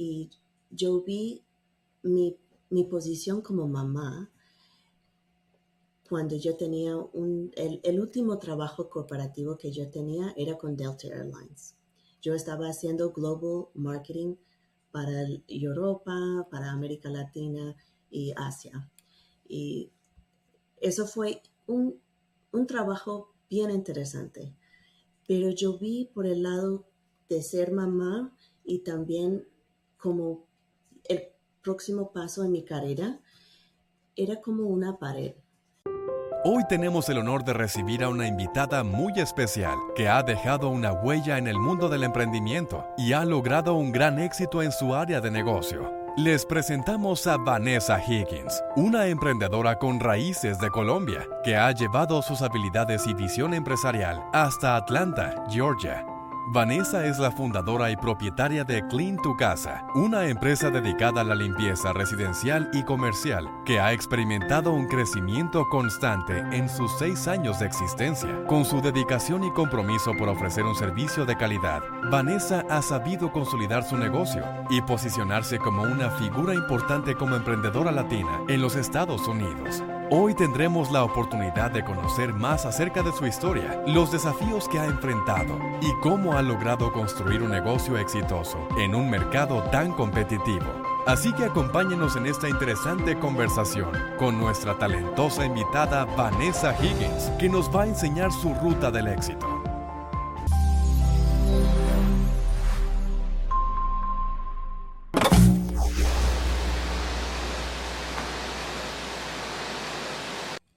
y yo vi mi, mi posición como mamá cuando yo tenía un, el, último trabajo corporativo que yo tenía era con Delta Airlines. Yo estaba haciendo global marketing para Europa, para América Latina y Asia. Y eso fue un, un trabajo bien interesante. Pero yo vi por el lado de ser mamá y también como el próximo paso en mi carrera, era como una pared. Hoy tenemos el honor de recibir a una invitada muy especial que ha dejado una huella en el mundo del emprendimiento y ha logrado un gran éxito en su área de negocio. Les presentamos a Vanessa Higgins, una emprendedora con raíces de Colombia que ha llevado sus habilidades y visión empresarial hasta Atlanta, Georgia Vanessa es la fundadora y propietaria de Clean Tu Casa, una empresa dedicada a la limpieza residencial y comercial que ha experimentado un crecimiento constante en sus seis años de existencia. Con su dedicación y compromiso por ofrecer un servicio de calidad, Vanessa ha sabido consolidar su negocio y posicionarse como una figura importante como emprendedora latina en los Estados Unidos. Hoy tendremos la oportunidad de conocer más acerca de su historia, los desafíos que ha enfrentado y cómo ha logrado construir un negocio exitoso en un mercado tan competitivo. Así que acompáñenos en esta interesante conversación con nuestra talentosa invitada Vanessa Higgins, que nos va a enseñar su ruta del éxito.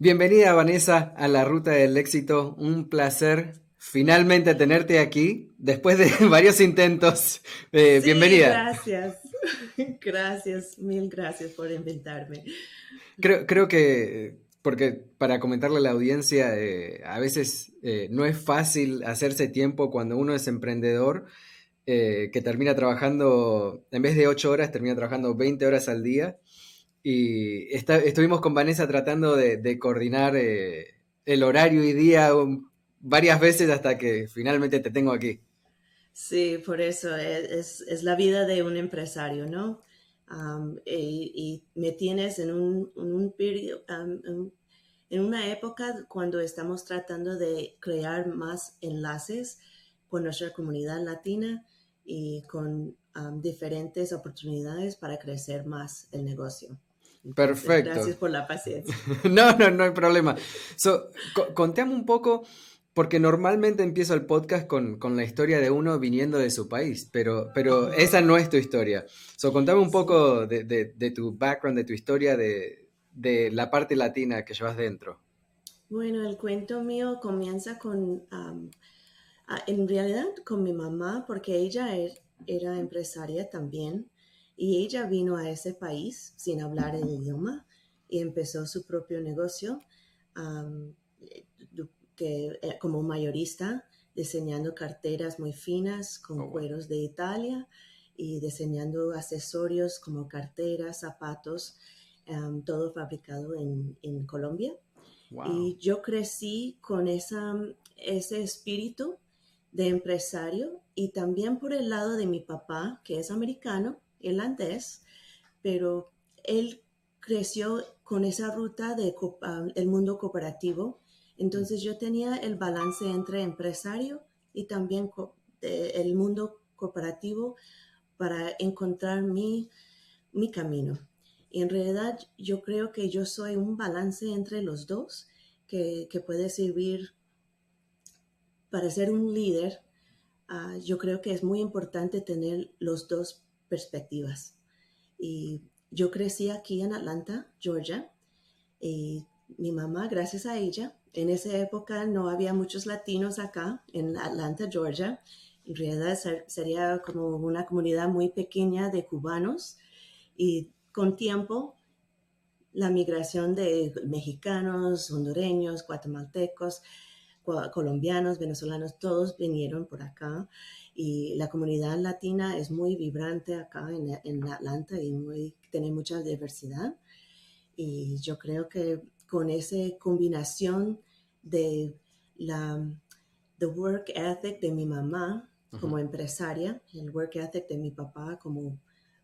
Bienvenida Vanessa a la Ruta del Éxito. Un placer finalmente tenerte aquí después de varios intentos. Eh, bienvenida. Gracias, gracias, mil gracias por invitarme. Creo, creo que, porque para comentarle a la audiencia, eh, a veces eh, no es fácil hacerse tiempo cuando uno es emprendedor, que termina trabajando, en vez de 8 horas, termina trabajando 20 horas al día. Y estuvimos con Vanessa tratando de, coordinar eh, el horario y día varias veces hasta que finalmente te tengo aquí. Sí, por eso e, es, la vida de un empresario, ¿no? y, me tienes en un, un periodo, en una época cuando estamos tratando de crear más enlaces con nuestra comunidad latina y con diferentes oportunidades para crecer más el negocio. Perfecto. Gracias por la paciencia. no, no, no hay problema. So, contame un poco, porque normalmente empiezo el podcast con, la historia de uno viniendo de su país, pero, pero esa no es tu historia. So, contame un poco de, tu background, de tu historia, de, la parte latina que llevas dentro. Bueno, el cuento mío comienza con, en realidad, con mi mamá, porque ella er, era empresaria también. Y ella vino a ese país sin hablar el idioma y empezó su propio negocio que, eh, como mayorista, diseñando carteras muy finas con oh, cueros de Italia y diseñando accesorios como carteras, zapatos, todo fabricado en, en Colombia. Y yo crecí con esa, ese espíritu de empresario y también por el lado de mi papá, que es americano, irlandés, pero él creció con esa ruta del el mundo cooperativo. Entonces yo tenía el balance entre empresario y también el mundo cooperativo para encontrar mi, mi camino. Y en realidad yo creo que yo soy un balance entre los dos que, puede servir para ser un líder. Ah, yo creo que es muy importante tener los dos perspectivas. Y yo crecí aquí en Atlanta, Georgia, y mi mamá, gracias a ella, en esa época no había muchos latinos acá en Atlanta, Georgia. En realidad sería como una comunidad muy pequeña de cubanos y con tiempo la migración de mexicanos, hondureños, guatemaltecos, colombianos, venezolanos, todos vinieron por acá y la comunidad latina es muy vibrante acá en, en Atlanta y muy, tiene mucha diversidad. Y yo creo que con esa combinación de la the work ethic de mi mamá como empresaria, el work ethic de mi papá como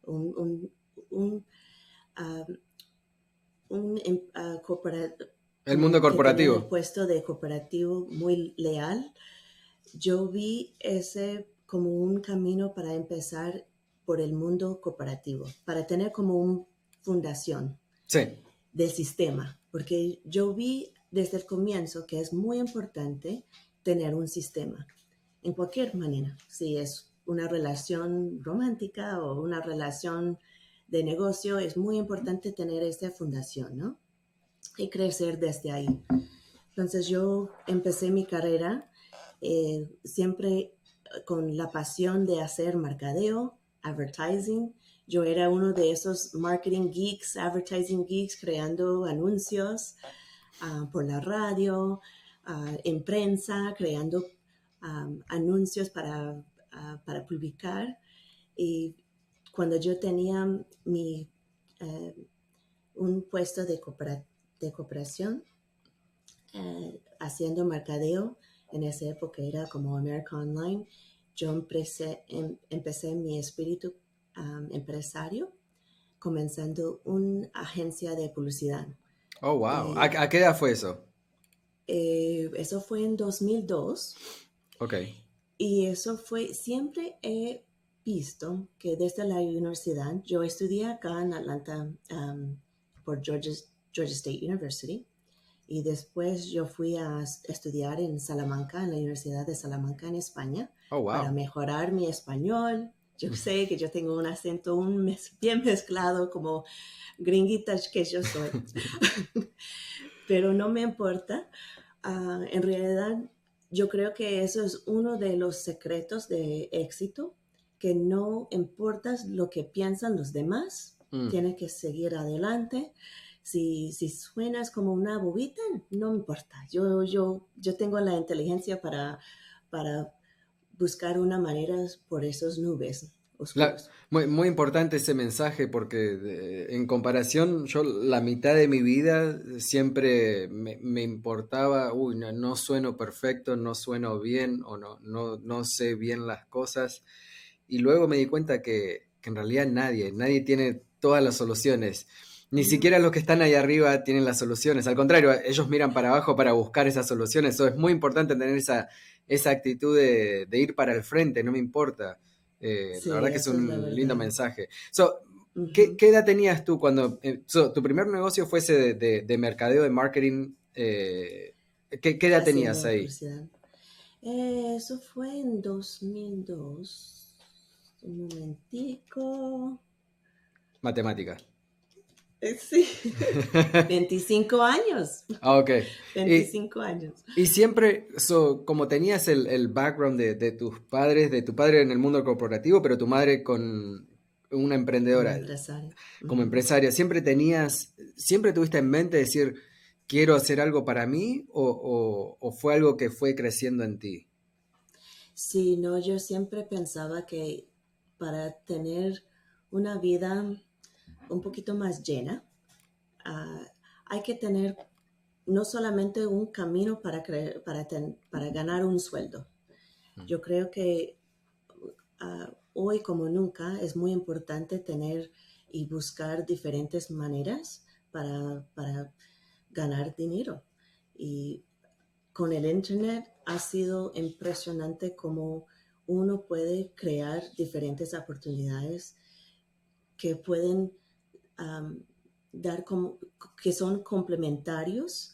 un, un, em, ah, el mundo corporativo. El puesto de cooperativo muy leal. Yo vi ese como un camino para empezar por el mundo cooperativo, para tener como una fundación del sistema, porque yo vi desde el comienzo que es muy importante tener un sistema, en cualquier manera, si es una relación romántica o una relación de negocio, es muy importante tener esta fundación, ¿no? Y crecer desde ahí. Entonces yo empecé mi carrera eh, siempre con la pasión de hacer mercadeo, advertising. Yo era uno de esos marketing geeks, advertising geeks, creando anuncios ah, por la radio, uh, en prensa, creando anuncios para, ah, para, publicar. Y cuando yo tenía mi, eh, un puesto de, de cooperación, eh, haciendo mercadeo, en esa época era como American Online, yo empecé, em, empecé mi espíritu empresario comenzando una agencia de publicidad. Oh, wow. ¿A, ¿A, qué edad fue eso? Eh, eso fue en 2002. Ok. Y eso fue, siempre he visto que desde la universidad, yo estudié acá en Atlanta por Georgia, Georgia State University y después yo fui a estudiar en Salamanca, en la Universidad de Salamanca en España, oh, para mejorar mi español. Yo sé que yo tengo un acento un bien mezclado como gringuita que yo soy, pero no me importa. Ah, en realidad, yo creo que eso es uno de los secretos de éxito, que no importa lo que piensan los demás, mm. tienes que seguir adelante si, si suenas como una bobita, no me importa. Yo, yo, yo tengo la inteligencia para, para buscar una manera por esas nubes. muy, muy, importante ese mensaje porque en comparación, yo la mitad de mi vida siempre me, me importaba, uy, no, no, sueno perfecto, no sueno bien o no, no, no sé bien las cosas. Y luego me di cuenta que, que en realidad nadie, nadie tiene todas las soluciones. Ni siquiera los que están ahí arriba tienen las soluciones. Al contrario, ellos miran para abajo para buscar esas soluciones. Eso es muy importante tener esa, esa actitud de, ir para el frente, no me importa. Eh, la verdad que es un lindo mensaje. ¿qué, edad tenías tú cuando... Eh, tu primer negocio fue ese de, mercadeo, de marketing. Eh, ¿qué, edad tenías ahí? eso fue en 2002. Un momentico. Matemática. Eh, sí, 25 años. Ah, ok. 25 años. Y siempre, como tenías el, background de, tus padres, de tu padre en el mundo corporativo, pero tu madre con una emprendedora. Como empresaria. Como empresaria, ¿siempre tenías, siempre tuviste en mente decir, quiero hacer algo para mí o, o fue algo que fue creciendo en ti? Sí, no, yo siempre pensaba que para tener una vida un poquito más llena, ah, hay que tener no solamente un camino para, para, para ganar un sueldo. Mm. Yo creo que ah, hoy como nunca es muy importante tener y buscar diferentes maneras para, para ganar dinero. Y con el Internet ha sido impresionante cómo uno puede crear diferentes oportunidades que pueden dar que son complementarios,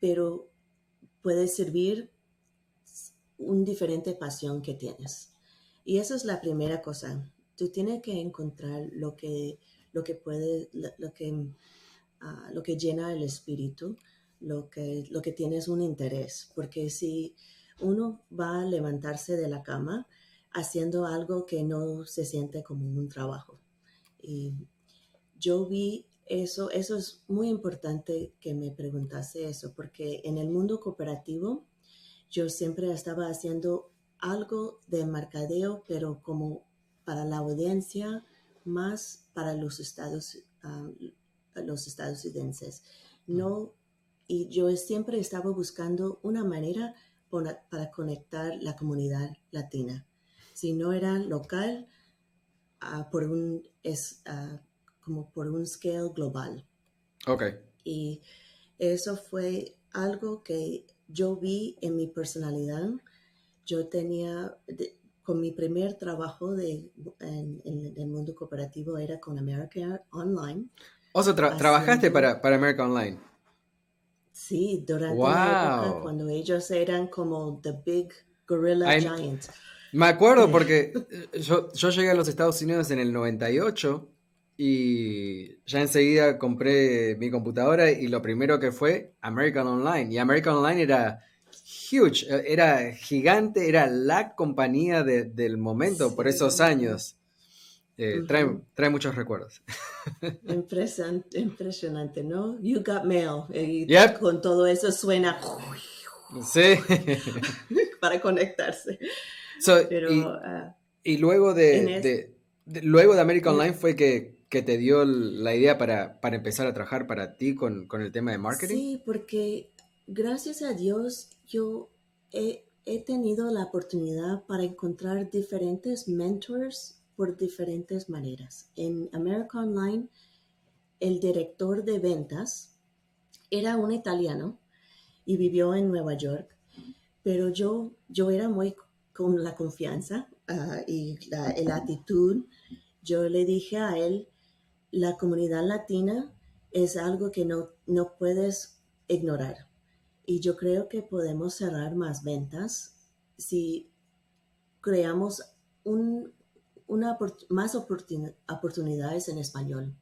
pero puede servir un diferente pasión que tienes. Y esa es la primera cosa. Tú tienes que encontrar lo que, lo que puede, lo, que, ah, lo que llena el espíritu, lo que, lo que tienes un interés. Porque si uno va a levantarse de la cama haciendo algo que no se siente como un trabajo. Y yo vi eso, eso es muy importante que me preguntase eso, porque en el mundo cooperativo yo siempre estaba haciendo algo de mercadeo, pero como para la audiencia, más para los estados, ah, los estadounidenses. No, y yo siempre estaba buscando una manera para conectar la comunidad latina. Si no era local, ah, por un, es ah, como por un scale global. Ok. Y eso fue algo que yo vi en mi personalidad. Yo tenía, con mi primer trabajo de, en, el mundo cooperativo era con America Online. O sea, trabajaste para, para America Online. Sí, durante la época cuando ellos eran como the big gorilla giant. Me acuerdo porque eh, yo, yo llegué a los Estados Unidos en el 98 y ya enseguida compré mi computadora y lo primero que fue American Online. Y American Online era huge, era gigante, era la compañía del momento por esos años. Eh, trae, muchos recuerdos. Impresionante, impresionante, ¿no? You got mail. Y con todo eso suena. Sí. para conectarse. Ah, y, luego de, luego de American Online fue que, te dio la idea para, empezar a trabajar para ti con, con, el tema de marketing. Sí, porque gracias a Dios yo he, tenido la oportunidad para encontrar diferentes mentors por diferentes maneras. En America Online, el director de ventas era un italiano y vivió en Nueva York, pero yo, yo era muy con la confianza ah, y la, la actitud. Yo le dije a él, la comunidad latina es algo que no, no puedes ignorar y yo creo que podemos cerrar más ventas si creamos un, una, más oportunidades en español.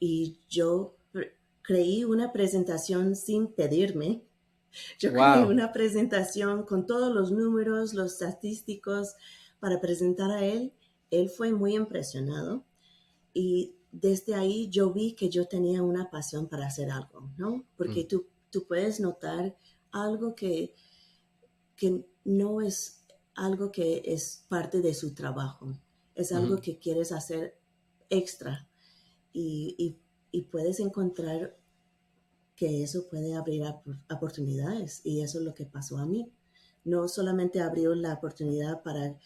Y yo creí una presentación sin pedirme. Yo creí una presentación con todos los números, los estadísticos para presentar a él. Él fue muy impresionado y desde ahí yo vi que yo tenía una pasión para hacer algo, ¿no? Porque mm. tú tú puedes notar algo que, que no es algo que es parte de su trabajo, es algo que quieres hacer extra y, puedes encontrar que eso puede abrir oportunidades y eso es lo que pasó a mí. No solamente abrió la oportunidad para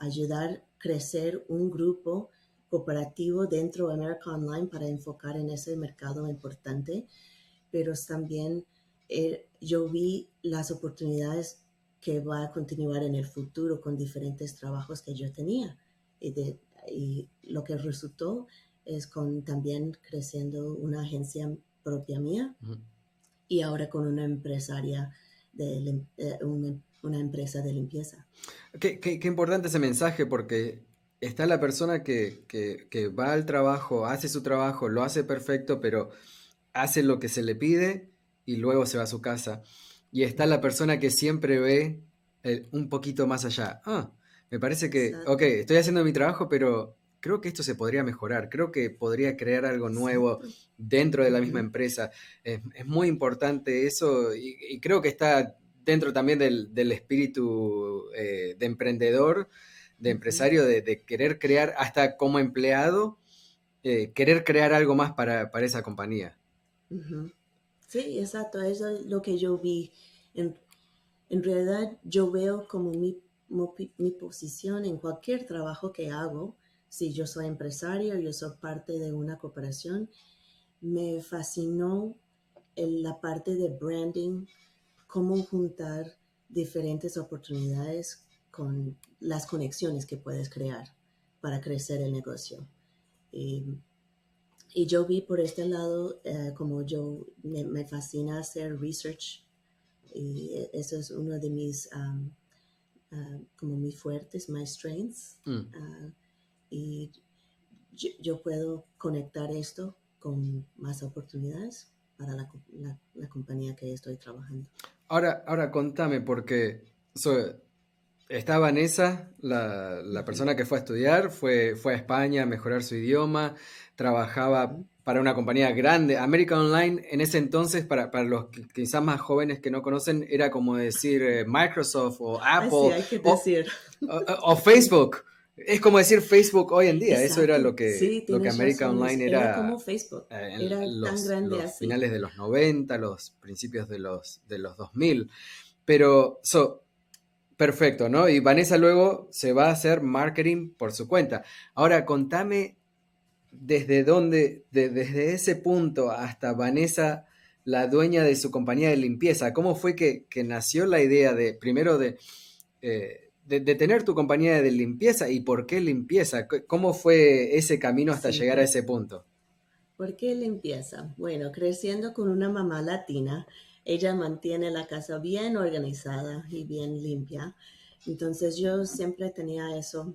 ayudar a crecer un grupo cooperativo dentro de America Online para enfocar en ese mercado importante, pero también eh, yo vi las oportunidades que va a continuar en el futuro con diferentes trabajos que yo tenía. Y, de, y lo que resultó es con también creciendo una agencia propia mía y ahora con una empresaria de eh, una, empresa de limpieza. Qué, qué, importante ese mensaje porque está la persona que, que, que, va al trabajo, hace su trabajo, lo hace perfecto, pero hace lo que se le pide y luego se va a su casa. Y está la persona que siempre ve un poquito más allá. Ah, me parece que, ok, estoy haciendo mi trabajo, pero creo que esto se podría mejorar, creo que podría crear algo nuevo dentro de la misma empresa. Es, muy importante eso y, creo que está dentro también del, espíritu eh, de emprendedor, de empresario, de, querer crear hasta como empleado, eh, querer crear algo más para esa compañía. Sí, exacto, eso es lo que yo vi. En, realidad yo veo como mi, mi, posición en cualquier trabajo que hago, si yo soy empresario, yo soy parte de una cooperación, me fascinó la parte de branding, cómo juntar diferentes oportunidades con las conexiones que puedes crear para crecer el negocio. Y y yo vi por este lado, eh, como yo me, fascina hacer research, y eso es uno de mis, um, uh, como mis fuertes, my strengths. Mm. Uh, y yo, puedo conectar esto con más oportunidades para la, la, compañía que estoy trabajando. Ahora, ahora contame, porque está Vanessa, la, la, persona que fue a estudiar, fue, fue a España a mejorar su idioma, trabajaba para una compañía grande. American Online en ese entonces, para, para los quizás más jóvenes que no conocen, era como decir eh, Microsoft o Apple o, Facebook. Es como decir Facebook hoy en día, eso era lo que, lo que American Online era. Era como Facebook, eh, era tan grande los finales de los 90, los principios de los, de los 2000. Pero, so, Perfecto, ¿no? Y Vanessa luego se va a hacer marketing por su cuenta. Ahora, contame desde dónde, desde ese punto hasta Vanessa, la dueña de su compañía de limpieza, ¿cómo fue que, nació la idea de, primero, eh, de, de, tener tu compañía de limpieza y por qué limpieza? ¿Cómo fue ese camino hasta llegar a ese punto? ¿Por qué limpieza? Bueno, creciendo con una mamá latina, ella mantiene la casa bien organizada y bien limpia. Entonces yo siempre tenía eso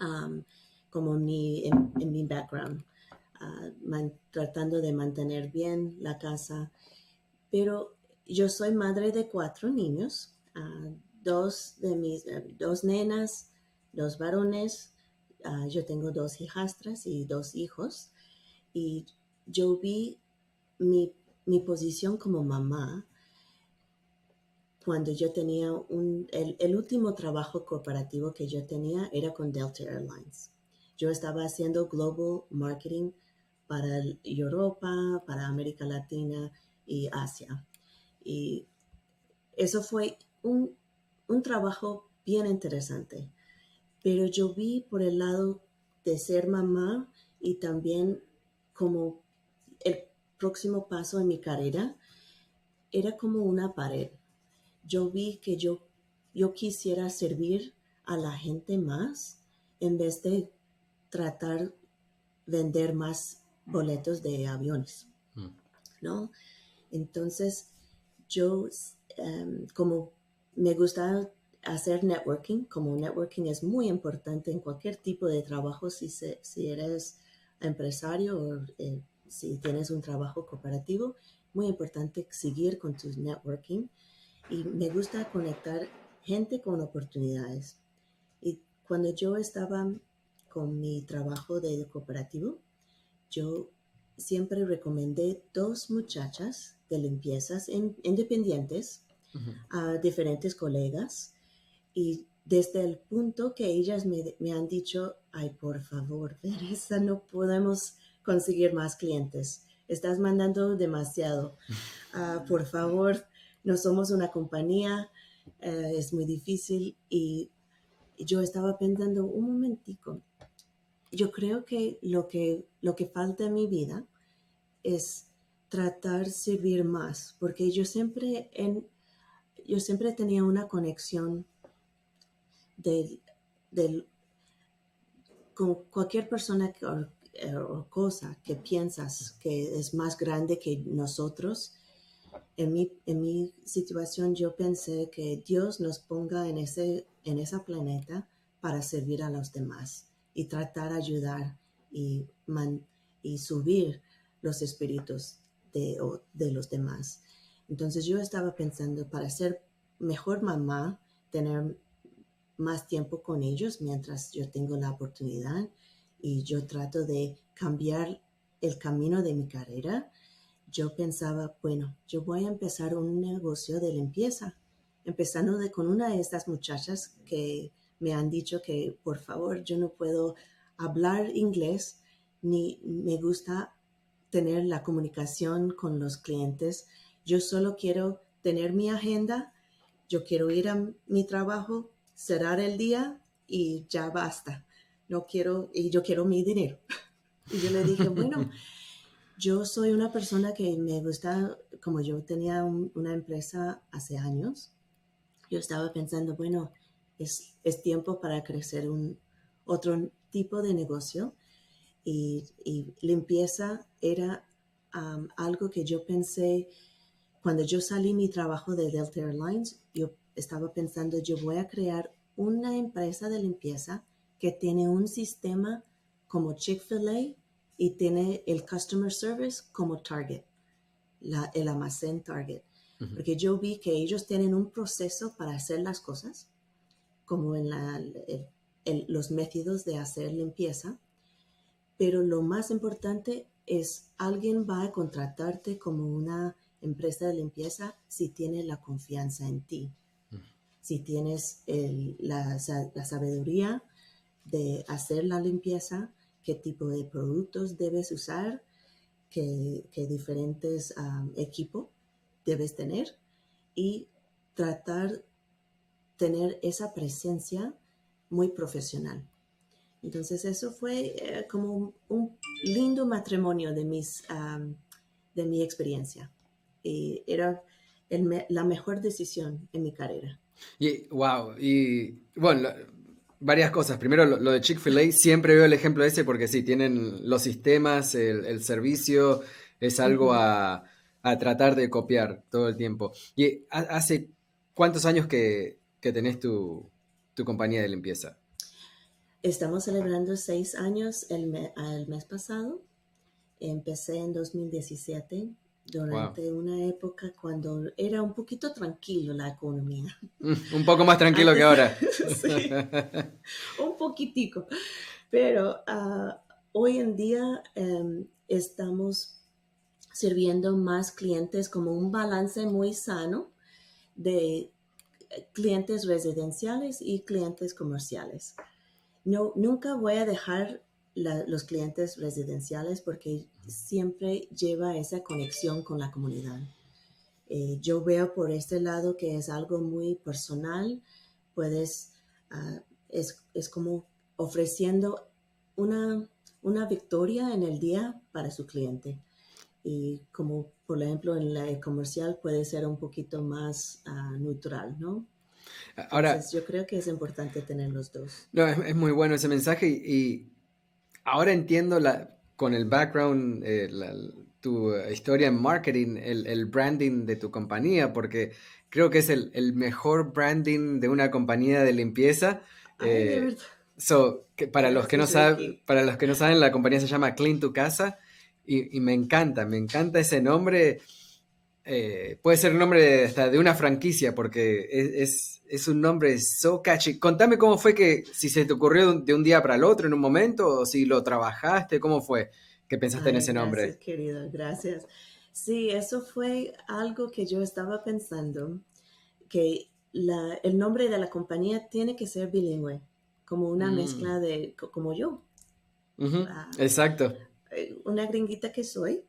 um, como mi, en, mi background, uh, tratando de mantener bien la casa. Pero yo soy madre de cuatro niños, uh, dos de mis, eh, dos nenas, dos varones. Uh, yo tengo dos hijastras y dos hijos. Y yo vi mi mi posición como mamá, cuando yo tenía un, el, último trabajo corporativo que yo tenía era con Delta Airlines. Yo estaba haciendo global marketing para Europa, para América Latina y Asia. Y eso fue un, un trabajo bien interesante. Pero yo vi por el lado de ser mamá y también como próximo paso en mi carrera era como una pared. Yo vi que yo, yo quisiera servir a la gente más en vez de tratar vender más boletos de aviones, mm. ¿no? Entonces, yo, em, como me gusta hacer networking, como networking es muy importante en cualquier tipo de trabajo, si, si eres empresario o eh, si tienes un trabajo cooperativo, muy importante seguir con tu networking. Y me gusta conectar gente con oportunidades. Y cuando yo estaba con mi trabajo de cooperativo, yo siempre recomendé dos muchachas de limpiezas independientes a diferentes colegas. Y desde el punto que ellas me, me han dicho, ay, por favor, Teresa, no podemos conseguir más clientes. Estás mandando demasiado. Ah, por favor, no somos una compañía, eh, es muy difícil. Y yo estaba pensando un momentico. Yo creo que lo que, lo que falta en mi vida es tratar servir más, porque yo siempre, en, yo siempre tenía una conexión del, con cualquier persona que, o cosa que piensas que es más grande que nosotros. En mi, en mi situación yo pensé que Dios nos ponga en ese en esa planeta para servir a los demás y tratar de ayudar y, y subir los espíritus de, de los demás. Entonces yo estaba pensando para ser mejor mamá, tener más tiempo con ellos mientras yo tengo la oportunidad y yo trato de cambiar el camino de mi carrera, yo pensaba, bueno, yo voy a empezar un negocio de limpieza, empezando de, con una de estas muchachas que me han dicho que por favor yo no puedo hablar inglés ni me gusta tener la comunicación con los clientes. Yo solo quiero tener mi agenda, yo quiero ir a mi trabajo, cerrar el día y ya basta no quiero, y yo quiero mi dinero. Y yo le dije, bueno, yo soy una persona que me gusta, como yo tenía una empresa hace años, yo estaba pensando, bueno, es, es tiempo para crecer un otro tipo de negocio y, limpieza era algo que yo pensé cuando yo salí mi trabajo de Delta Airlines, yo estaba pensando, yo voy a crear una empresa de limpieza que tiene un sistema como Chick-fil-A y tiene el Customer Service como Target, la, el almacén Target. Porque yo vi que ellos tienen un proceso para hacer las cosas, como en la, los métodos de hacer limpieza, pero lo más importante es alguien va a contratarte como una empresa de limpieza si tiene la confianza en ti, si tienes la, la sabiduría de hacer la limpieza, qué tipo de productos debes usar, qué, diferentes equipos debes tener y tratar tener esa presencia muy profesional. Entonces eso fue eh, como un, lindo matrimonio de, mis, de mi experiencia. Y era la mejor decisión en mi carrera. Y, wow, y bueno, varias cosas. Primero, lo, de Chick-fil-A, siempre veo el ejemplo ese porque sí, tienen los sistemas, el, servicio, es algo a, tratar de copiar todo el tiempo. ¿Y hace cuántos años que, tenés tu, compañía de limpieza? Estamos celebrando seis años el, el mes pasado. Empecé en 2017 durante una época cuando era un poquito tranquilo la economía. Mm, un poco más tranquilo que ahora. sí, un poquitico. Pero ah, hoy en día em, estamos sirviendo más clientes como un balance muy sano de clientes residenciales y clientes comerciales. No, nunca voy a dejar los clientes residenciales porque siempre lleva esa conexión con la comunidad. Eh, yo veo por este lado que es algo muy personal, puedes, ah, es, es, como ofreciendo una, una victoria en el día para su cliente. Y como por ejemplo en la comercial puede ser un poquito más uh, neutral, ¿no? Ahora, yo creo que es importante tener los dos. No, es, muy bueno ese mensaje y ahora entiendo la, con el background, eh, tu historia en marketing, el, branding de tu compañía, porque creo que es el, mejor branding de una compañía de limpieza. Eh, so, que para, los que no saben, para los que no saben, la compañía se llama Clean Tu Casa y, me encanta, me encanta ese nombre. Eh, puede ser el nombre hasta de una franquicia porque es es un nombre so catchy. Contame cómo fue que, si se te ocurrió de un día para el otro en un momento, o si lo trabajaste, cómo fue que pensaste en ese nombre. Gracias, querido, gracias. Sí, eso fue algo que yo estaba pensando, que el nombre de la compañía tiene que ser bilingüe, como una mm. mezcla de, como yo. Ah, Exacto. Eh, una gringuita que soy.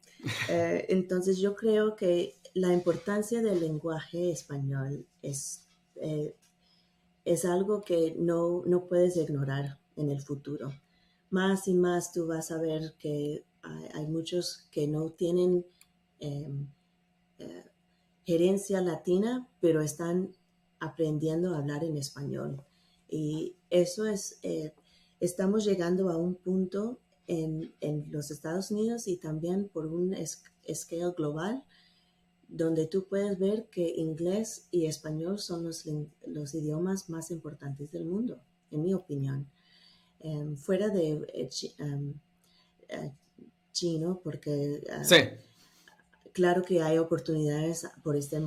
Eh, entonces yo creo que la importancia del lenguaje español es eh, es algo que no, puedes ignorar en el futuro. Más y más tú vas a ver que hay, muchos que no tienen em, eh, gerencia latina, pero están aprendiendo a hablar en español. Y eso es, eh, estamos llegando a un punto en, los Estados Unidos y también por un scale global donde tú puedes ver que inglés y español son los, los idiomas más importantes del mundo, en mi opinión. Em, fuera de eh, em, eh, chino, porque ah, claro que hay oportunidades por este,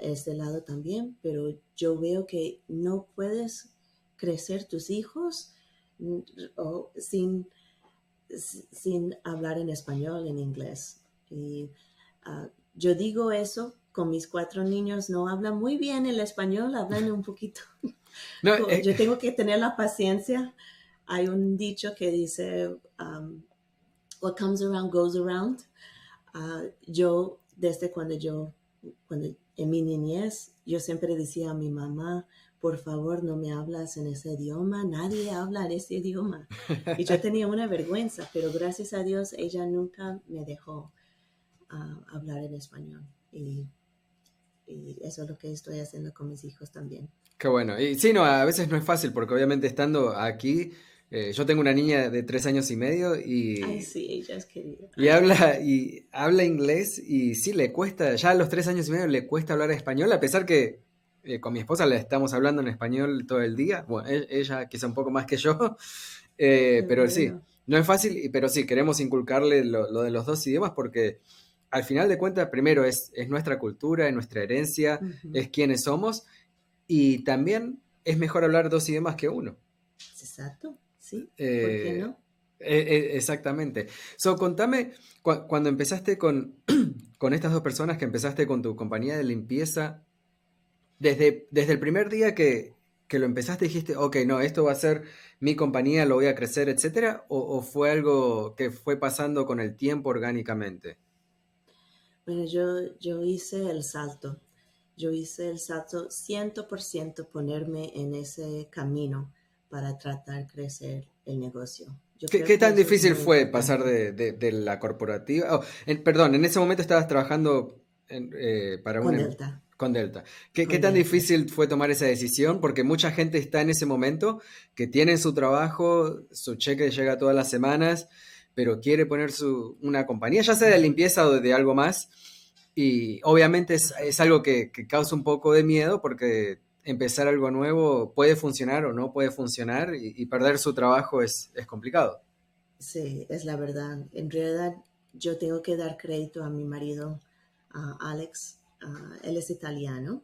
este lado también, pero yo veo que no puedes crecer tus hijos sin, sin hablar en español, en inglés. Y ah, yo digo eso con mis cuatro niños, no hablan muy bien el español, hablan un poquito. Eh, yo tengo que tener la paciencia. Hay un dicho que dice, um, what comes around goes around. Ah, yo, desde cuando yo, cuando en mi niñez, yo siempre decía a mi mamá, por favor, no me hablas en ese idioma, nadie habla en ese idioma. Y yo tenía una vergüenza, pero gracias a Dios ella nunca me dejó hablar en español. Y, eso es lo que estoy haciendo con mis hijos también. Qué bueno. Y sí, no, a veces no es fácil porque obviamente estando aquí, eh, yo tengo una niña de tres años y medio y... Ay, sí, ella es querida. Y habla, y habla inglés y sí, le cuesta, ya a los tres años y medio le cuesta hablar español, a pesar que eh, con mi esposa le estamos hablando en español todo el día. Bueno, e, ella quizá un poco más que yo, eh, pero sí, no es fácil, pero sí, queremos inculcarle lo, de los dos idiomas porque al final de cuentas, primero es, nuestra cultura, es nuestra herencia, es quienes somos, y también es mejor hablar dos idiomas que uno. Exacto, sí. ¿Por qué eh, no? E, e, exactamente. So, contame, cuando empezaste con, con estas dos personas, que empezaste con tu compañía de limpieza, desde, desde el primer día que, lo empezaste dijiste, ok, no, esto va a ser mi compañía, lo voy a crecer, etcétera, o fue algo que fue pasando con el tiempo orgánicamente? Bueno, yo, yo hice el salto. yo hice el salto 100% ponerme en ese camino para tratar de crecer el negocio. ¿Qué, tan difícil fue pasar de, la corporativa? Oh, perdón, en ese momento estabas trabajando eh, para Con una... Delta. Con Delta. ¿Qué, tan difícil fue tomar esa decisión? Porque mucha gente está en ese momento que tiene su trabajo, su cheque llega todas las semanas, pero quiere poner su, una compañía, ya sea de limpieza o de algo más. Y obviamente es, algo que, causa un poco de miedo porque empezar algo nuevo puede funcionar o no puede funcionar y, perder su trabajo es, es, complicado. Sí, es la verdad. En realidad yo tengo que dar crédito a mi marido, Alex, él es italiano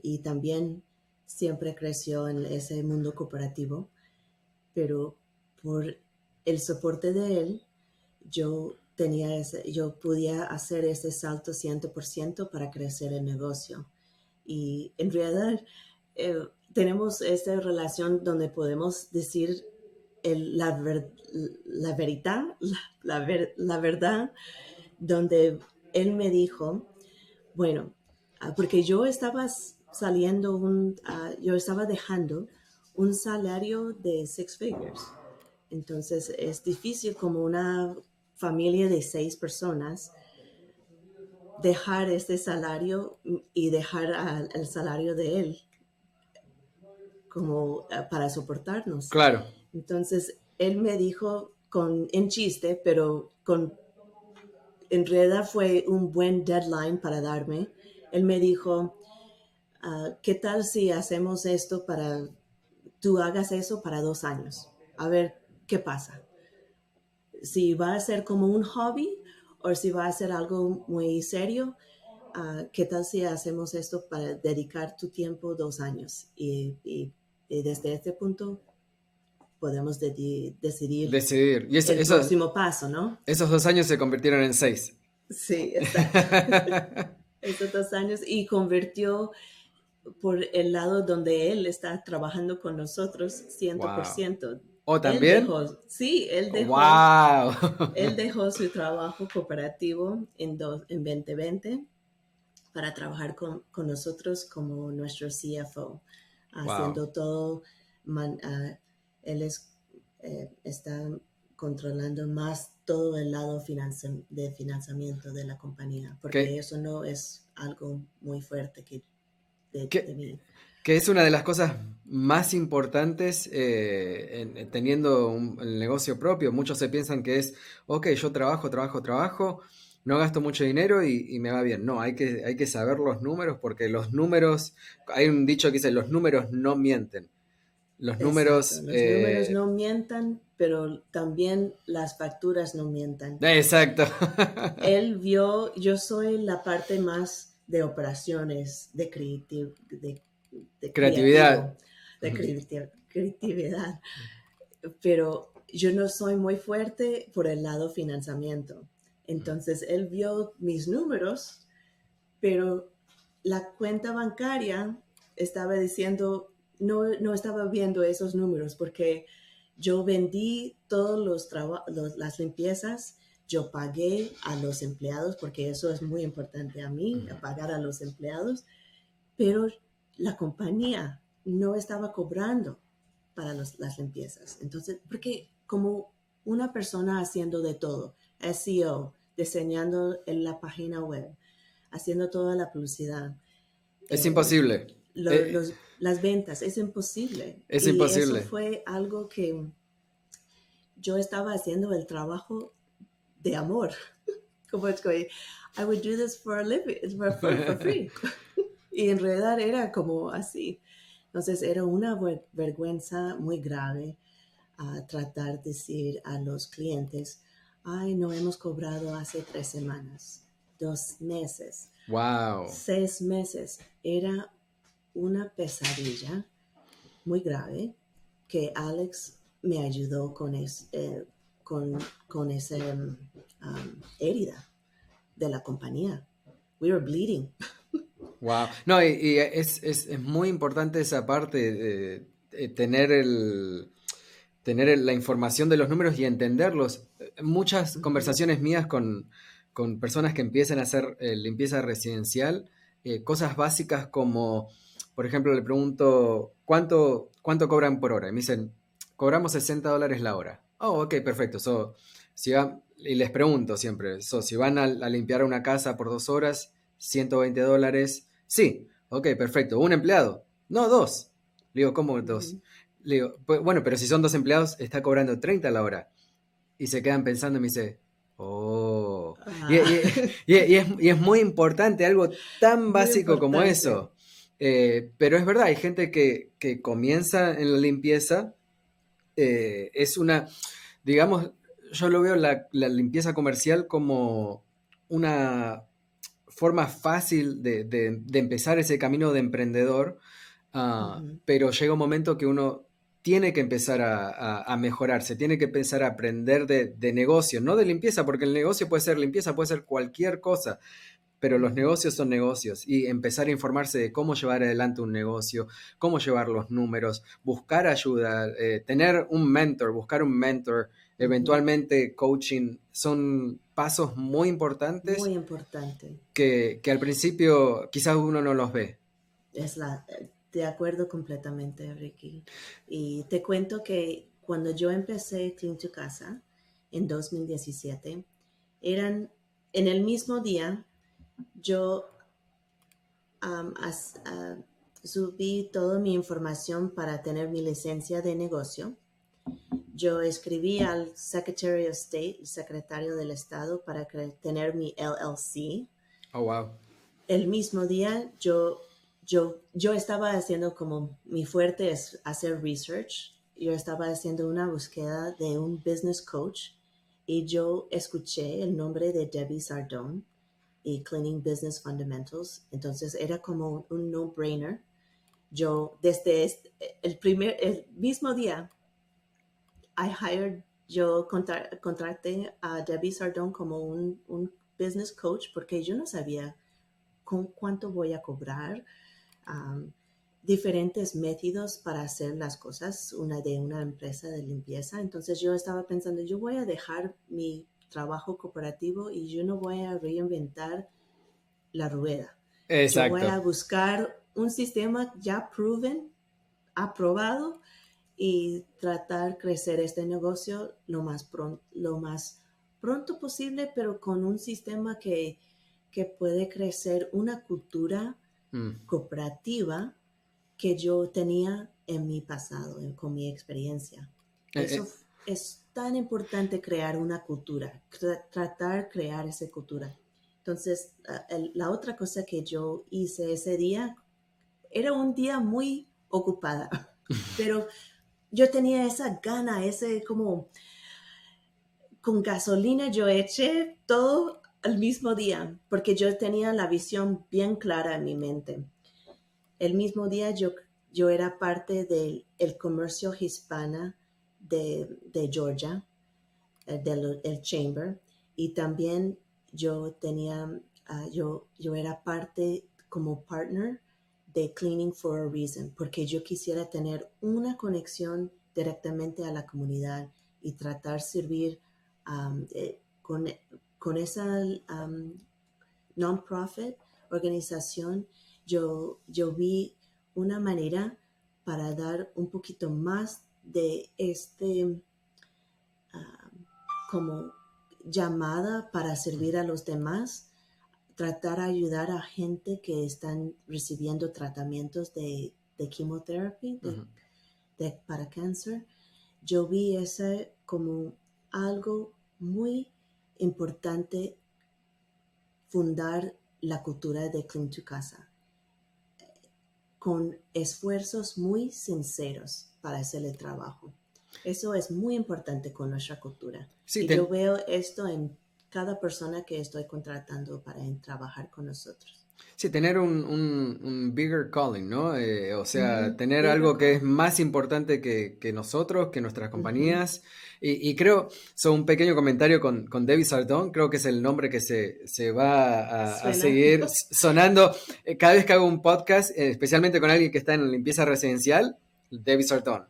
y también siempre creció en ese mundo cooperativo, pero por el soporte de él, yo tenía ese, yo podía hacer ese salto 100% para crecer el negocio. Y en realidad eh, tenemos esta relación donde podemos decir la, la, verdad, la, la verdad, donde él me dijo, bueno, ah, porque yo estaba saliendo, un, ah, yo estaba dejando un salario de six figures. Entonces es difícil como una familia de seis personas dejar este salario y dejar el salario de él como ah, para soportarnos. Claro. Entonces él me dijo con en chiste, pero con en realidad fue un buen deadline para darme. Él me dijo, ah, ¿qué tal si hacemos esto para, tú hagas eso para dos años? A ver qué pasa. Si va a ser como un hobby o si va a ser algo muy serio, ah, ¿qué tal si hacemos esto para dedicar tu tiempo dos años? Y, desde este punto podemos decidir, decidir. Y el próximo paso, ¿no? Esos dos años se convirtieron en seis. Sí, exacto. Esos dos años y convirtió por el lado donde él está trabajando con nosotros 100%. ¿O también? sí, él dejó, wow. él dejó su trabajo cooperativo en, en 2020 para trabajar con, con, nosotros como nuestro CFO, haciendo todo. Ah, él es, eh, está controlando más todo el lado de financiamiento de la compañía, porque eso no es algo muy fuerte que de, mí. Que es una de las cosas más importantes eh, teniendo un, el negocio propio. Muchos se piensan que es, ok, yo trabajo, trabajo, trabajo, no gasto mucho dinero y, y, me va bien. No, hay que, hay que saber los números porque los números, hay un dicho que dice, los números no mienten. Los números... Los números eh, no mientan, pero también las facturas no mientan. Exacto. Él vio, yo soy la parte más de operaciones, de, de, de creatividad. de creatividad. Pero yo no soy muy fuerte por el lado financiamiento. Entonces él vio mis números, pero la cuenta bancaria estaba diciendo no, estaba viendo esos números porque yo vendí todos los, las limpiezas, yo pagué a los empleados porque eso es muy importante a mí, pagar a los empleados, pero la compañía no estaba cobrando para las limpiezas. Entonces, porque como una persona haciendo de todo, SEO, diseñando en la página web, haciendo toda la publicidad. Es imposible. Eh, las ventas, es imposible. Es imposible. Eso fue algo que yo estaba haciendo el trabajo de amor. Como es que I would do this for a living, for, for, free. y en realidad era como así. Entonces era una vergüenza muy grave a tratar de decir a los clientes, ay, no hemos cobrado hace tres semanas, dos meses. Wow. Seis meses. Era una pesadilla muy grave que Alex me ayudó con, eh, con, con esa um, herida de la compañía. We were bleeding. Wow. No, y, es, muy importante esa parte de, tener el tener la información de los números y entenderlos. Muchas conversaciones mías con, con personas que empiezan a hacer eh, limpieza residencial eh, cosas básicas como, por ejemplo, le pregunto, ¿cuánto, ¿cuánto cobran por hora? Y me dicen, cobramos 60 dólares la hora. Oh, ok, perfecto. So, si y les pregunto siempre, so, si van a, limpiar una casa por dos horas, 120 dólares. Sí, ok, perfecto. ¿Un empleado? No, dos. Le digo, ¿cómo dos? Le digo, pues, bueno, pero si son dos empleados, está cobrando 30 la hora. Y se quedan pensando y me dice, oh. Y, es, muy importante, algo tan básico como eso. Eh, pero es verdad, hay gente que, comienza en la limpieza. Eh, es una, digamos, yo lo veo la, limpieza comercial como una forma fácil de, empezar ese camino de emprendedor, ah, pero llega un momento que uno tiene que empezar a, mejorarse, tiene que empezar a aprender de, de, negocio, no de limpieza, porque el negocio puede ser limpieza, puede ser cualquier cosa, pero los negocios son negocios y empezar a informarse de cómo llevar adelante un negocio, cómo llevar los números, buscar ayuda, eh, tener un mentor, buscar un mentor, eventualmente coaching, son pasos muy importantes. Muy importante. Que, que al principio quizás uno no los ve. Es la, de acuerdo completamente, Ricky. Y te cuento que cuando yo empecé Clean to Casa en 2017, eran en el mismo día, yo subí toda mi información para tener mi licencia de negocio. Yo escribí al Secretary of State, el secretario del Estado, para tener mi LLC. Oh, wow. El mismo día yo yo, yo estaba haciendo como mi fuerte es hacer research. Yo estaba haciendo una búsqueda de un business coach y yo escuché el nombre de Debbie Sardone y Cleaning Business Fundamentals. Entonces era como un no-brainer. Yo desde el primer, el mismo día, I hired, yo contraté a Debbie Sardone como un, un business coach porque yo no sabía con cuánto voy a cobrar diferentes métodos para hacer las cosas, una de una empresa de limpieza. Entonces yo estaba pensando, yo voy a dejar mi trabajo cooperativo y yo no voy a reinventar la rueda. Exacto. Yo voy a buscar un sistema ya proven, aprobado y tratar crecer este negocio lo más, pronto, lo más pronto posible, pero con un sistema que, que puede crecer una cultura Mm. cooperativa que yo tenía en mi pasado, con mi experiencia. Eh, Eso eh. es tan importante crear una cultura, tratar de crear esa cultura. Entonces, la otra cosa que yo hice ese día era un día muy ocupada, pero yo tenía esa gana, ese como con gasolina yo eché todo el mismo día, porque yo tenía la visión bien clara en mi mente. El mismo día yo, yo era parte del el comercio hispana de, de Georgia, el, del el Chamber, y también yo tenía, ah, yo, yo era parte como partner de Cleaning for a Reason, porque yo quisiera tener una conexión directamente a la comunidad y tratar servir um, con, con esa non-profit organización, yo, yo vi una manera para dar un poquito más de este como llamada para servir a los demás, tratar de ayudar a gente que están recibiendo tratamientos de, de quimioterapia para cáncer. Yo vi ese como algo muy importante fundar la cultura de Clean to Casa con esfuerzos muy sinceros para hacer el trabajo. Eso es muy importante con nuestra cultura. y yo veo esto en cada persona que estoy contratando para trabajar con nosotros. Sí, tener un, bigger calling, ¿no? Eh, o sea, tener algo que es más importante que, nosotros, que nuestras compañías. y, creo, son un pequeño comentario con, con David Sardón, creo que es el nombre que se, va a, seguir sonando eh, cada vez que hago un podcast, eh, especialmente con alguien que está en limpieza residencial, David Sardón.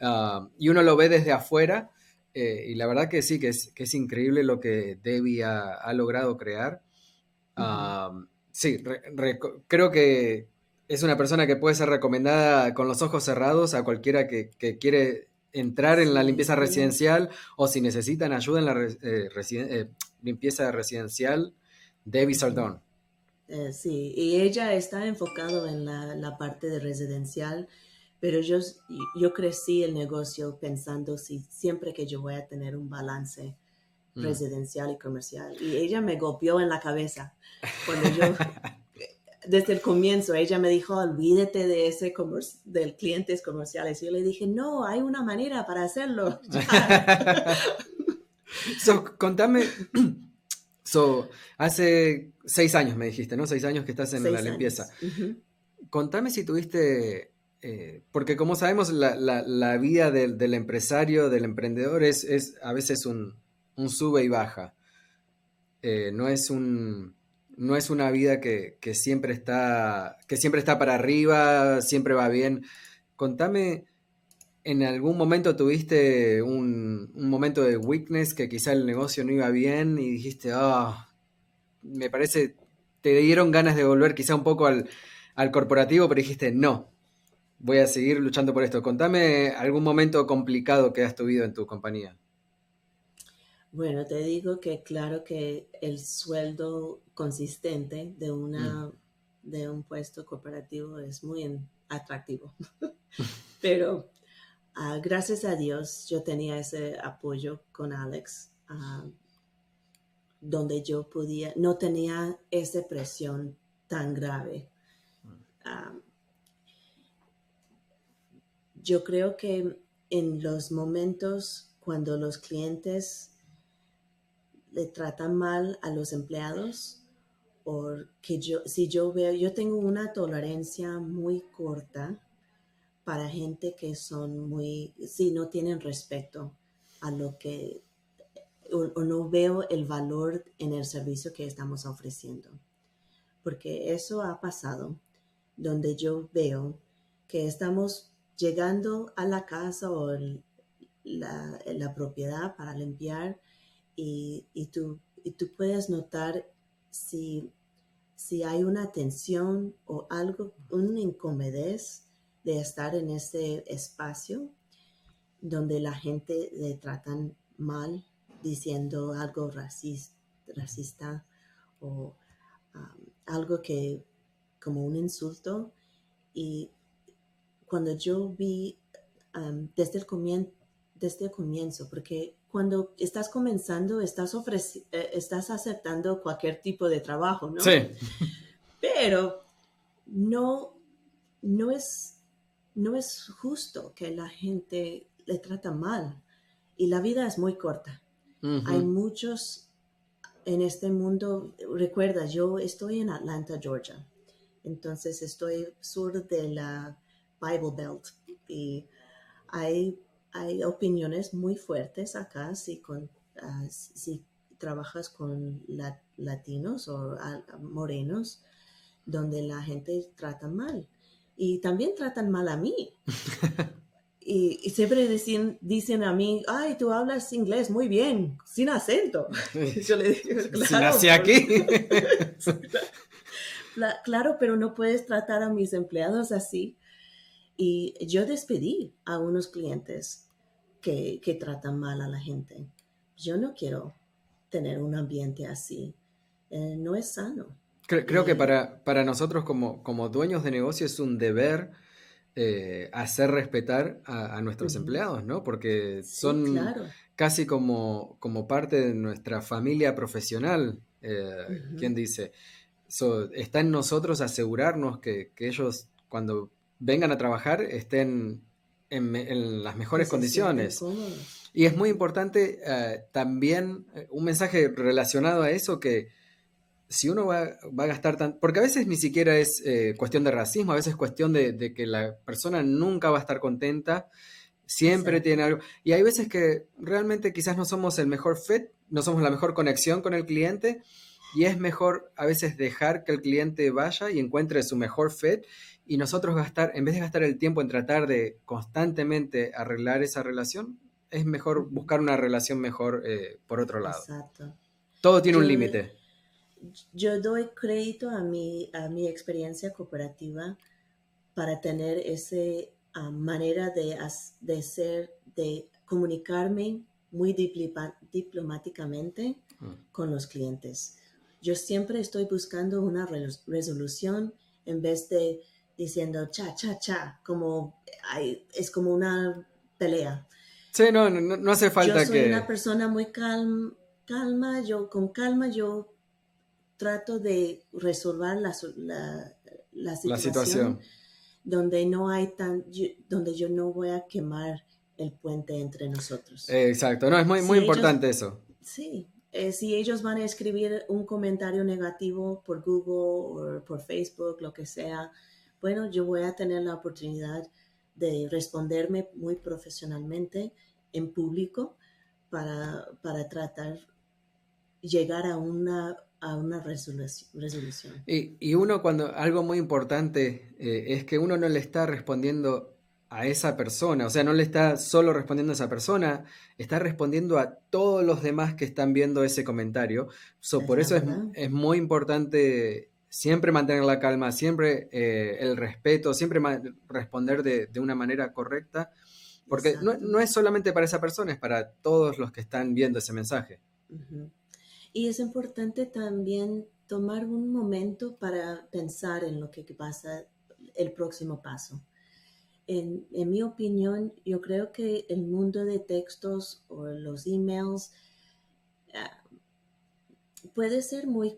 Ah, y uno lo ve desde afuera, y la verdad que sí, que es, que es increíble lo que Debbie ha, logrado crear. Sí, creo que es una persona que puede ser recomendada con los ojos cerrados a cualquiera que, quiere entrar en la limpieza residencial o si necesitan ayuda en la eh, eh, limpieza residencial, Debbie Sardón. Eh, sí, y ella está enfocado en la, parte de residencial, pero yo, yo crecí el negocio pensando si siempre que yo voy a tener un balance mm. residencial y comercial. Y ella me golpeó en la cabeza cuando yo, desde el comienzo, ella me dijo, olvídate de ese del clientes comerciales. Y yo le dije, no, hay una manera para hacerlo. so, contame So, hace seis años me dijiste, ¿no? Seis años que estás en la limpieza. Contame si tuviste, eh, porque como sabemos, la, vida del, empresario, del emprendedor es, es a veces un, sube y baja. Eh, no, es un, no es una vida que, siempre está, que siempre está para arriba, siempre va bien. Contame ¿En algún momento tuviste un, momento de weakness que quizá el negocio no iba bien y dijiste, ah, me parece, te dieron ganas de volver quizá un poco al, corporativo, pero dijiste, no, voy a seguir luchando por esto. Contame algún momento complicado que has tenido en tu compañía. Bueno, te digo que claro que el sueldo consistente de, una, mm. de un puesto corporativo es muy atractivo, pero Ah, gracias a Dios yo tenía ese apoyo con Alex, ah, donde yo podía, no tenía esa presión tan grave. Ah, yo creo que en los momentos cuando los clientes le tratan mal a los empleados, o que yo, si yo veo, yo tengo una tolerancia muy corta para gente que son muy, sí, no tienen respeto a lo que, o, no veo el valor en el servicio que estamos ofreciendo. Porque eso ha pasado, donde yo veo que estamos llegando a la casa o la, propiedad para limpiar y, tú, y tú puedes notar si, si hay una tensión o algo, una incomodez de estar en ese espacio donde la gente le tratan mal diciendo algo racista, racista o um, algo que como un insulto y cuando yo vi um, desde, el comienzo, desde el comienzo, porque cuando estás comenzando estás, eh, estás aceptando cualquier tipo de trabajo, ¿no? Sí. Pero no, no es no es justo que la gente le trata mal y la vida es muy corta. Hay muchos en este mundo, recuerda, yo estoy en Atlanta, Georgia, entonces estoy sur de la Bible Belt y hay, hay opiniones muy fuertes acá si, con, ah, si trabajas con latinos o morenos donde la gente trata mal y también tratan mal a mí. y, siempre dicen, dicen a mí, ay, tú hablas inglés muy bien, sin acento. Yo le digo, claro. aquí. claro, pero no puedes tratar a mis empleados así. Y yo despedí a unos clientes que, que tratan mal a la gente. Yo no quiero tener un ambiente así. Eh, no es sano. Creo, que para, para nosotros como, como, dueños de negocio es un deber eh, hacer respetar a, nuestros empleados, ¿no? Porque son casi como, como parte de nuestra familia profesional, eh, ¿quién dice? está en nosotros asegurarnos que, ellos cuando vengan a trabajar estén en, las mejores condiciones. Y es muy importante eh, también un mensaje relacionado a eso que si uno va, a gastar tanto, porque a veces ni siquiera es eh, cuestión de racismo, a veces es cuestión de, que la persona nunca va a estar contenta, siempre tiene algo, y hay veces que realmente quizás no somos el mejor fit, no somos la mejor conexión con el cliente, y es mejor a veces dejar que el cliente vaya y encuentre su mejor fit, y nosotros gastar, en vez de gastar el tiempo en tratar de constantemente arreglar esa relación, es mejor buscar una relación mejor eh, por otro lado. Exacto. Todo tiene un límite yo doy crédito a mi, a mi experiencia cooperativa para tener esa ah, manera de, de ser, de comunicarme muy diplomáticamente mm. con los clientes. Yo siempre estoy buscando una resolución en vez de diciendo cha, cha, cha, como es como una pelea. Sí, no, no, hace falta que... Yo soy una persona muy calma, calma, yo con calma yo trato de resolver la, la, situación, donde no hay tan, donde yo no voy a quemar el puente entre nosotros. Exacto, no, es muy, muy importante eso. Sí, eh, si ellos van a escribir un comentario negativo por Google o por Facebook, lo que sea, bueno, yo voy a tener la oportunidad de responderme muy profesionalmente en público para, para tratar llegar a una, a una resolución. Y, uno cuando, algo muy importante eh, es que uno no le está respondiendo a esa persona, o sea, no le está solo respondiendo a esa persona, está respondiendo a todos los demás que están viendo ese comentario. por eso es, muy importante siempre mantener la calma, siempre eh, el respeto, siempre responder de, una manera correcta, porque no, es solamente para esa persona, es para todos los que están viendo ese mensaje. Y es importante también tomar un momento para pensar en lo que pasa el próximo paso. En, mi opinión, yo creo que el mundo de textos o los emails ah, puede ser muy...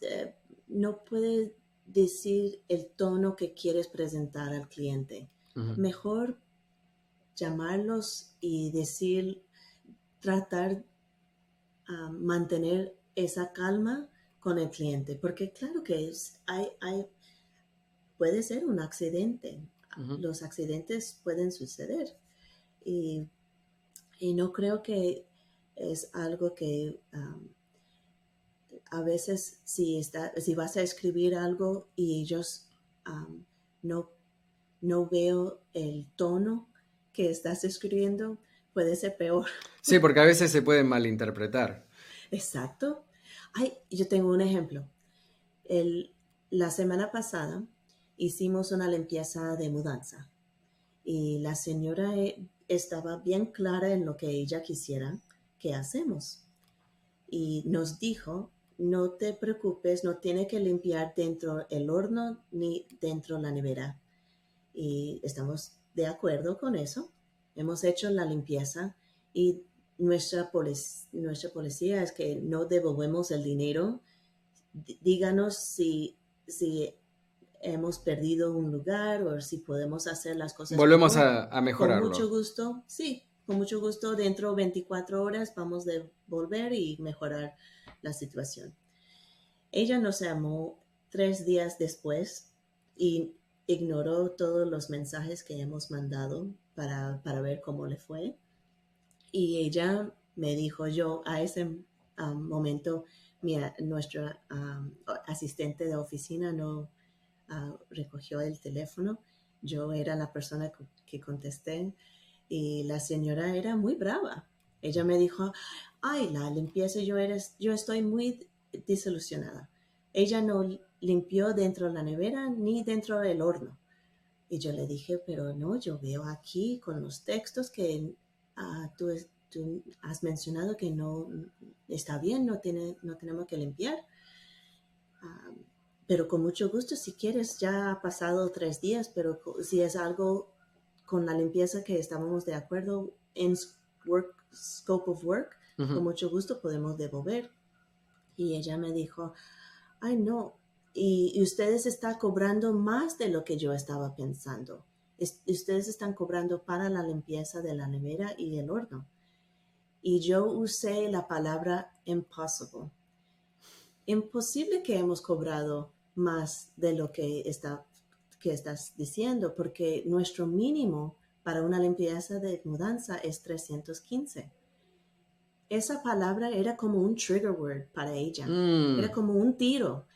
Eh, no puede decir el tono que quieres presentar al cliente. Mejor llamarlos y decir, tratar mantener esa calma con el cliente, porque claro que es, hay, hay, puede ser un accidente. Los accidentes pueden suceder. Y, no creo que es algo que a veces si, está, si vas a escribir algo y ellos no, no veo el tono que estás escribiendo, puede ser peor. Sí, porque a veces se puede malinterpretar. Exacto. Ay, yo tengo un ejemplo. El, la semana pasada hicimos una limpieza de mudanza y la señora eh, estaba bien clara en lo que ella quisiera que hacemos. Y nos dijo, no te preocupes, no tiene que limpiar dentro el horno ni dentro la nevera. Y estamos de acuerdo con eso. Hemos hecho la limpieza y nuestra, nuestra policía es que no devolvemos el dinero. díganos si, si hemos perdido un lugar o si podemos hacer las cosas. Volvemos a, a mejorarlo. Con mucho gusto, sí, con mucho gusto. Dentro de 24 horas vamos a volver y mejorar la situación. Ella nos llamó tres días después y ignoró todos los mensajes que hemos mandado para, para ver cómo le fue y ella me dijo, yo a ese momento, mi, nuestra asistente de oficina no uh, recogió el teléfono, yo era la persona que contesté y la señora era muy brava. Ella me dijo, ay, la limpieza, yo, eres, yo estoy muy desilusionada. Ella no limpió dentro de la nevera ni dentro del horno. Y yo le dije, pero no, yo veo aquí con los textos que Ah, tú, has mencionado que no está bien, no, tiene, no tenemos que limpiar. Ah, pero con mucho gusto, si quieres, ya ha pasado tres días, pero si es algo con la limpieza que estábamos de acuerdo en work, scope of work, con mucho gusto podemos devolver. Y ella me dijo, ay no, y, y ustedes están cobrando más de lo que yo estaba pensando ustedes están cobrando para la limpieza de la nevera y el horno. Y yo usé la palabra impossible. Imposible que hemos cobrado más de lo que, está, que estás diciendo, porque nuestro mínimo para una limpieza de mudanza es 315. Esa palabra era como un trigger word para ella. Mm. Era como un tiro.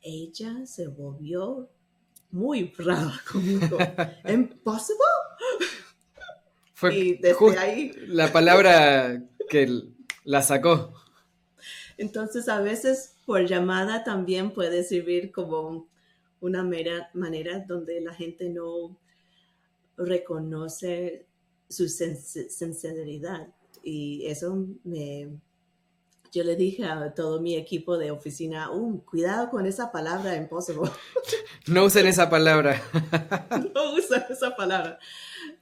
ella se volvió muy brava conmigo. ¿Impossible? Fue y desde ahí... la palabra que la sacó. Entonces, a veces por llamada también puede servir como una mera manera donde la gente no reconoce su sinceridad. Y eso me, yo le dije a todo mi equipo de oficina, uh, cuidado con esa palabra impossible. No usen esa palabra. no usan esa palabra.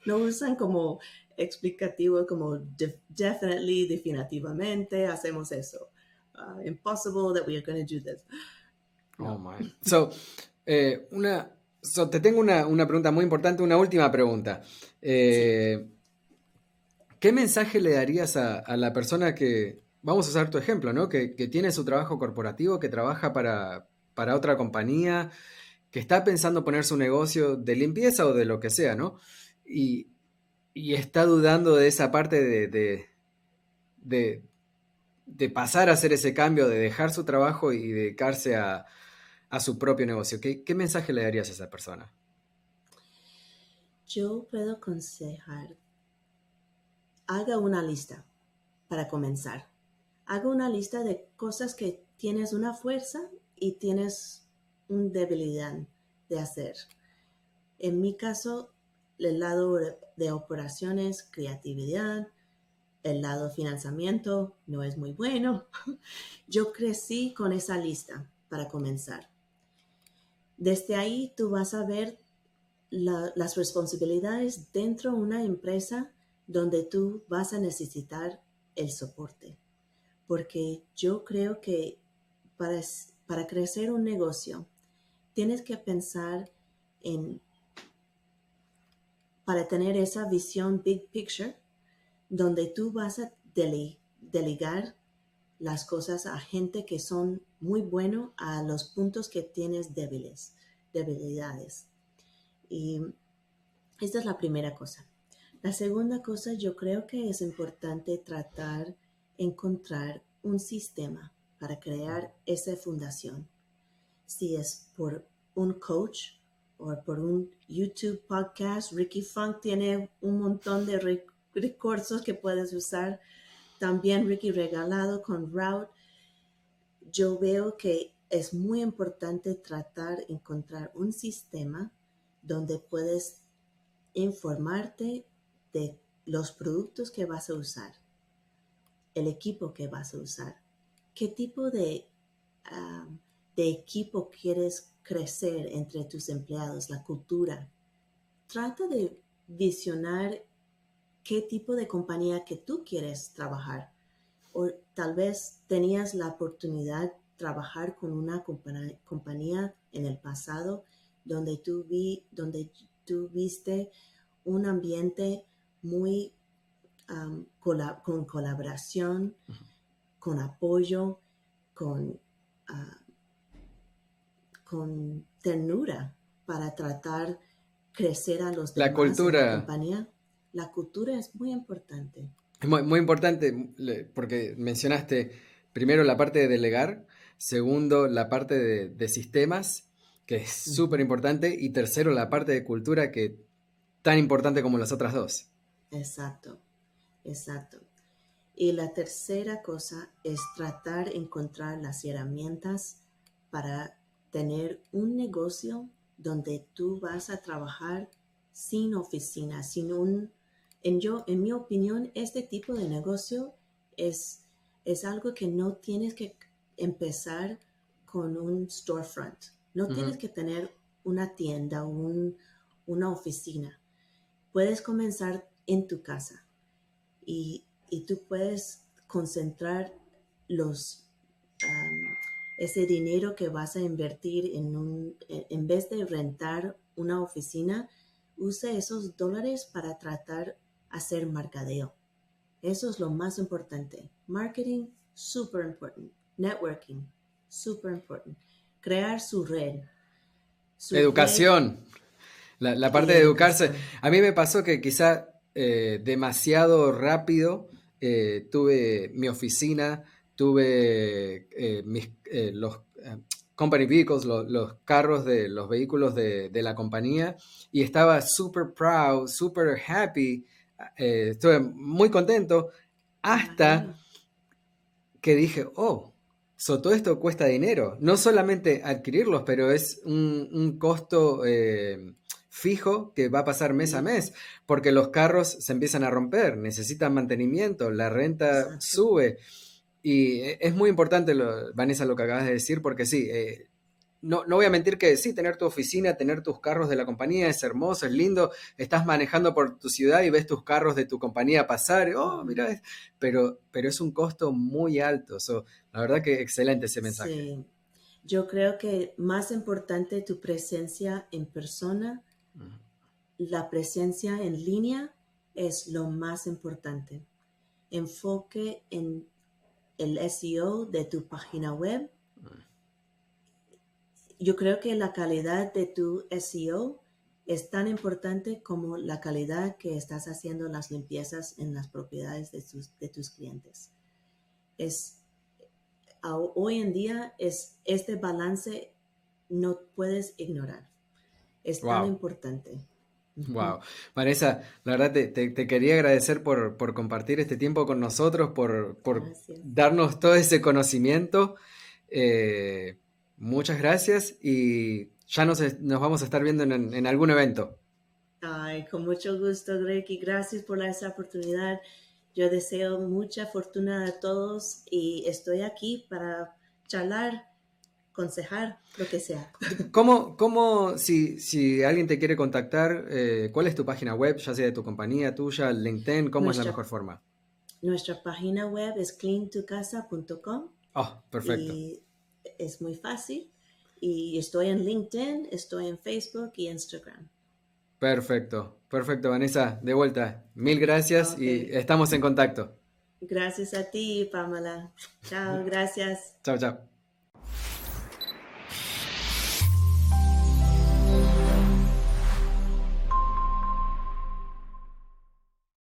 No usan como explicativo, como definitely, definitivamente, hacemos eso. Uh, impossible that we are going to do this. Oh my. So, eh, una, te tengo una, pregunta muy importante, una última pregunta. Eh, ¿Qué mensaje le darías a, la persona que, vamos a usar tu ejemplo, ¿no? Que, tiene su trabajo corporativo, que trabaja para, otra compañía, que está pensando poner su negocio de limpieza o de lo que sea, ¿no? Y, está dudando de esa parte de, de, pasar a hacer ese cambio, de dejar su trabajo y dedicarse a, a su propio negocio. ¿Qué, ¿Qué, mensaje le darías a esa persona? Yo puedo aconsejar, haga una lista para comenzar. Haga una lista de cosas que tienes una fuerza y tienes una debilidad de hacer. En mi caso, el lado de operaciones, creatividad, el lado financiamiento no es muy bueno. Yo crecí con esa lista para comenzar. Desde ahí tú vas a ver las responsabilidades dentro de una empresa donde tú vas a necesitar el soporte. Porque yo creo que para, para crecer un negocio tienes que pensar en, para tener esa visión big picture, donde tú vas a delegar las cosas a gente que son muy buenos a los puntos que tienes débiles, debilidades. Y esta es la primera cosa. La segunda cosa, yo creo que es importante tratar, encontrar un sistema para crear esa fundación. Si es por un coach o por un YouTube podcast, Ricky Funk tiene un montón de recursos que puedes usar también Ricky regalado con Route, yo veo que es muy importante tratar encontrar un sistema donde puedes informarte de los productos que vas a usar, el equipo que vas a usar, qué tipo de, de equipo quieres crecer entre tus empleados, la cultura. Trata de visionar qué tipo de compañía que tú quieres trabajar. O tal vez tenías la oportunidad de trabajar con una compañía en el pasado donde tú, vi, donde tú viste un ambiente muy con colaboración, con apoyo, con, ah, con ternura para tratar crecer a los la cultura. En la compañía la cultura es muy importante. Muy, muy importante porque mencionaste primero la parte de delegar, segundo la parte de, sistemas, que es súper importante, y tercero la parte de cultura, que tan importante como las otras dos. Exacto, exacto. Y la tercera cosa es tratar de encontrar las herramientas para tener un negocio donde tú vas a trabajar sin oficina, sin un en, yo, en mi opinión, este tipo de negocio es, es algo que no tienes que empezar con un storefront. No tienes que tener una tienda o una oficina. Puedes comenzar en tu casa y, tú puedes concentrar los, ese dinero que vas a invertir en un, en vez de rentar una oficina, use esos dólares para tratar hacer mercadeo. Eso es lo más importante. Marketing, super important. Networking, super important. Crear su red. Educación. La, parte de educarse. A mí me pasó que quizá eh, demasiado rápido eh, tuve mi oficina, tuve eh, mis, los company vehicles, los, carros de los vehículos de, de la compañía y estaba super proud, super happy estuve muy contento hasta que dije, oh, todo esto cuesta dinero. No solamente adquirirlos, pero es un, costo eh, fijo que va a pasar mes a mes, porque los carros se empiezan a romper, necesitan mantenimiento, la renta sube. Y e, es muy importante, Vanessa, lo que acabas de decir, porque sí, eh, no, no, voy a mentir que sí, tener tu oficina, tener tus carros de la compañía es hermoso, es lindo, estás manejando por tu ciudad y ves tus carros de tu compañía pasar, oh, mira, pero, pero es un costo muy alto. la verdad que excelente ese mensaje. Sí. Yo creo que más importante tu presencia en persona, la presencia en línea es lo más importante. Enfoque en el SEO de tu página web yo creo que la calidad de tu SEO es tan importante como la calidad que estás haciendo las limpiezas en las propiedades de tus, de tus clientes. Es, hoy en día es este balance no puedes ignorar. Es tan importante. Wow. Vanessa, la verdad te, quería agradecer por, compartir este tiempo con nosotros, por, darnos todo ese conocimiento. Eh, Muchas gracias y ya nos, nos vamos a estar viendo en, algún evento. Ay, con mucho gusto, Greg, y gracias por esa oportunidad. Yo deseo mucha fortuna a todos y estoy aquí para charlar, aconsejar, lo que sea. ¿Cómo, cómo si, si alguien te quiere contactar, eh, cuál es tu página web, ya sea de tu compañía, tuya, LinkedIn, cómo es la mejor forma? Nuestra página web es cleantocasa.com. Oh, perfecto es muy fácil. Y estoy en LinkedIn, estoy en Facebook y Instagram. Perfecto, perfecto, Vanessa. De vuelta, mil gracias y estamos en contacto. Gracias a ti, Pamela. Chao, gracias. Chao, chao.